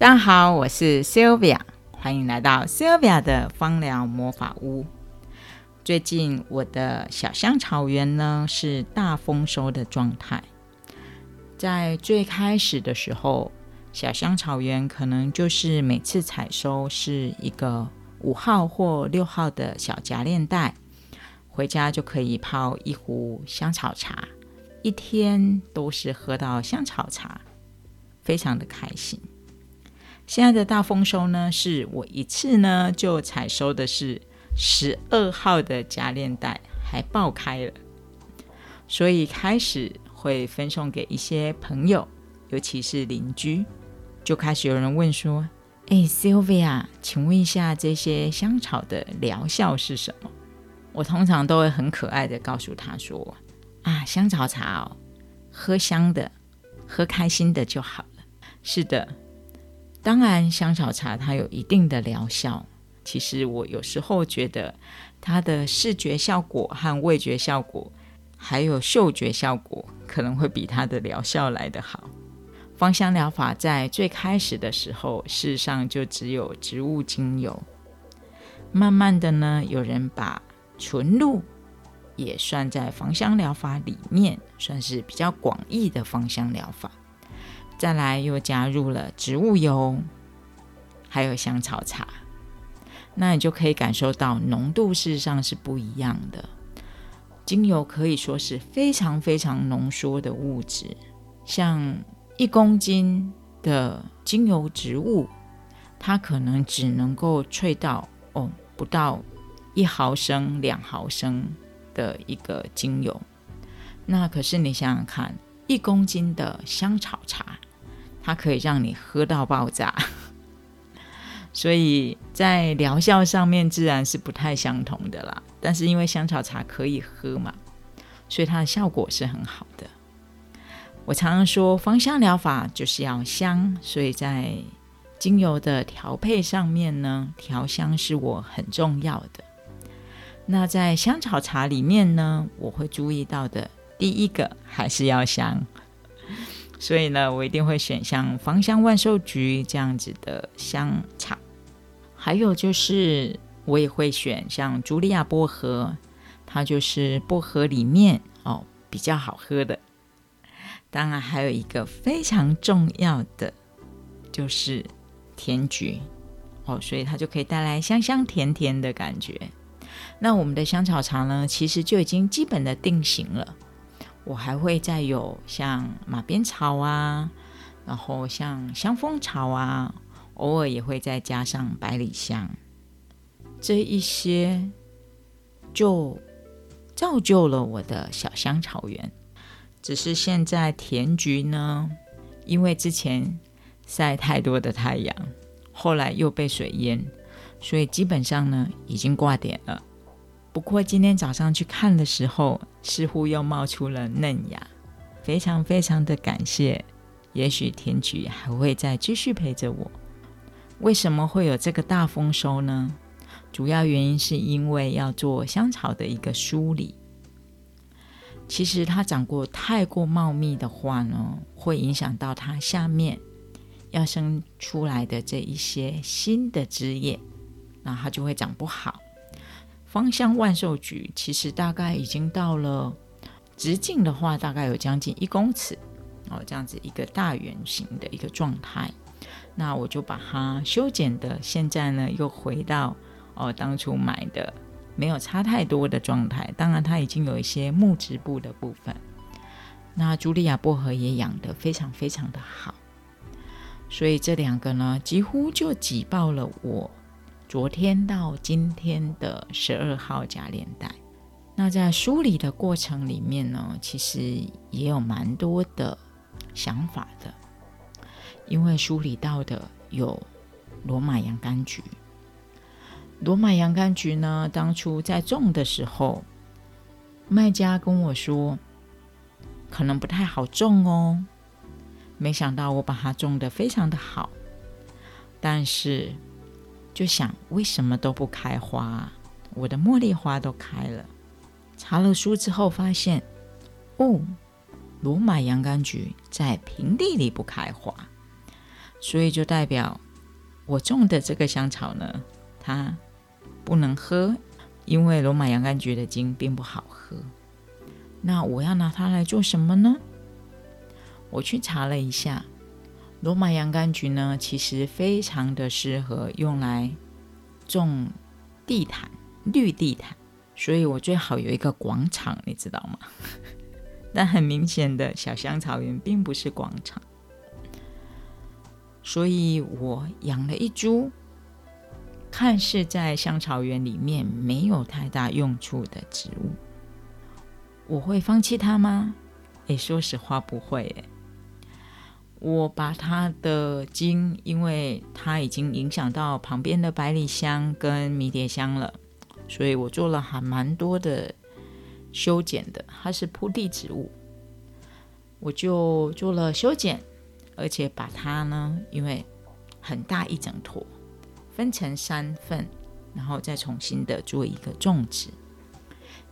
大家好，我是 Sylvia，欢迎来到 Sylvia 的芳疗魔法屋。最近我的小香草园呢是大丰收的状态。在最开始的时候，小香草园可能就是每次采收是一个五号或六号的小夹链袋，回家就可以泡一壶香草茶，一天都是喝到香草茶，非常的开心。现在的大丰收呢，是我一次呢就采收的是十二号的夹链袋，还爆开了，所以开始会分送给一些朋友，尤其是邻居，就开始有人问说：“哎，Sylvia，请问一下这些香草的疗效是什么？”我通常都会很可爱的告诉他说：“啊，香草茶哦，喝香的，喝开心的就好了。”是的。当然，香草茶它有一定的疗效。其实我有时候觉得它的视觉效果和味觉效果，还有嗅觉效果，可能会比它的疗效来得好。芳香疗法在最开始的时候，事实上就只有植物精油。慢慢的呢，有人把纯露也算在芳香疗法里面，算是比较广义的芳香疗法。再来又加入了植物油，还有香草茶，那你就可以感受到浓度事实上是不一样的。精油可以说是非常非常浓缩的物质，像一公斤的精油植物，它可能只能够萃到哦不到一毫升、两毫升的一个精油。那可是你想想看，一公斤的香草茶。它可以让你喝到爆炸，所以在疗效上面自然是不太相同的啦。但是因为香草茶可以喝嘛，所以它的效果是很好的。我常常说芳香疗法就是要香，所以在精油的调配上面呢，调香是我很重要的。那在香草茶里面呢，我会注意到的第一个还是要香。所以呢，我一定会选像芳香万寿菊这样子的香草，还有就是我也会选像茱莉亚薄荷，它就是薄荷里面哦比较好喝的。当然还有一个非常重要的就是甜菊哦，所以它就可以带来香香甜甜的感觉。那我们的香草茶呢，其实就已经基本的定型了。我还会再有像马鞭草啊，然后像香蜂草啊，偶尔也会再加上百里香，这一些就造就了我的小香草园。只是现在甜菊呢，因为之前晒太多的太阳，后来又被水淹，所以基本上呢已经挂点了。不过今天早上去看的时候，似乎又冒出了嫩芽，非常非常的感谢。也许田菊还会再继续陪着我。为什么会有这个大丰收呢？主要原因是因为要做香草的一个梳理。其实它长过太过茂密的话呢，会影响到它下面要生出来的这一些新的枝叶，那它就会长不好。芳香万寿菊其实大概已经到了直径的话，大概有将近一公尺哦，这样子一个大圆形的一个状态。那我就把它修剪的，现在呢又回到哦当初买的没有差太多的状态。当然它已经有一些木质部的部分。那茱莉亚薄荷也养得非常非常的好，所以这两个呢几乎就挤爆了我。昨天到今天的十二号夹链带，那在梳理的过程里面呢，其实也有蛮多的想法的。因为梳理到的有罗马洋甘菊，罗马洋甘菊呢，当初在种的时候，卖家跟我说可能不太好种哦，没想到我把它种的非常的好，但是。就想为什么都不开花？我的茉莉花都开了。查了书之后发现，哦，罗马洋甘菊在平地里不开花，所以就代表我种的这个香草呢，它不能喝，因为罗马洋甘菊的茎并不好喝。那我要拿它来做什么呢？我去查了一下，罗马洋甘菊呢，其实非常的适合用来种地毯、绿地毯，所以我最好有一个广场，你知道吗？但很明显的小香草园并不是广场，所以我养了一株看似在香草园里面没有太大用处的植物。我会放弃它吗？诶，说实话不会。诶，我把它的茎，因为它已经影响到旁边的百里香跟迷迭香了，所以我做了还蛮多的。修剪的，它是铺地植物，我就做了修剪，而且把它呢，因为很大一整坨，分成三份，然后再重新的做一个种植，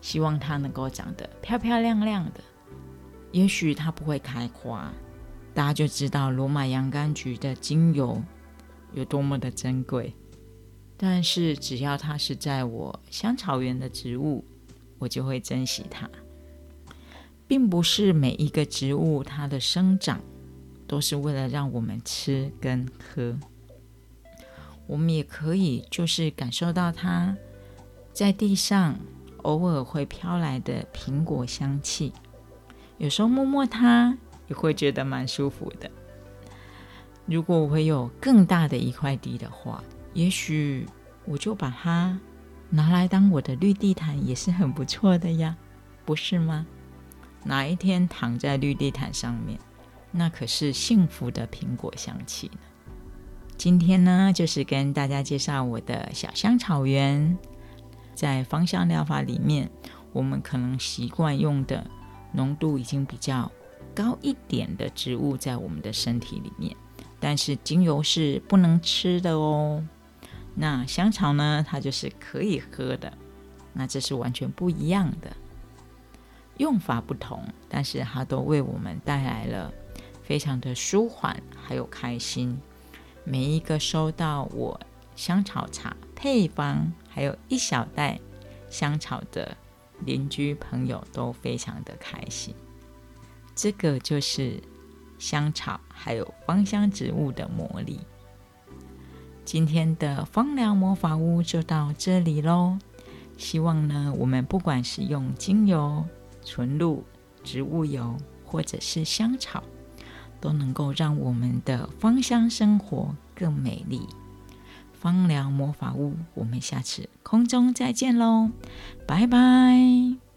希望它能够长得漂漂亮亮的。也许它不会开花，大家就知道罗马洋甘菊的精油有多么的珍贵。但是只要它是在我香草园的植物。我就会珍惜它，并不是每一个植物它的生长都是为了让我们吃跟喝，我们也可以就是感受到它在地上偶尔会飘来的苹果香气，有时候摸摸它也会觉得蛮舒服的。如果我会有更大的一块地的话，也许我就把它。拿来当我的绿地毯也是很不错的呀，不是吗？哪一天躺在绿地毯上面，那可是幸福的苹果香气呢。今天呢，就是跟大家介绍我的小香草园。在芳香疗法里面，我们可能习惯用的浓度已经比较高一点的植物在我们的身体里面，但是精油是不能吃的哦。那香草呢？它就是可以喝的，那这是完全不一样的用法不同，但是它都为我们带来了非常的舒缓，还有开心。每一个收到我香草茶配方，还有一小袋香草的邻居朋友都非常的开心。这个就是香草还有芳香植物的魔力。今天的芳疗魔法屋就到这里喽。希望呢，我们不管是用精油、纯露、植物油，或者是香草，都能够让我们的芳香生活更美丽。芳疗魔法屋，我们下次空中再见喽，拜拜。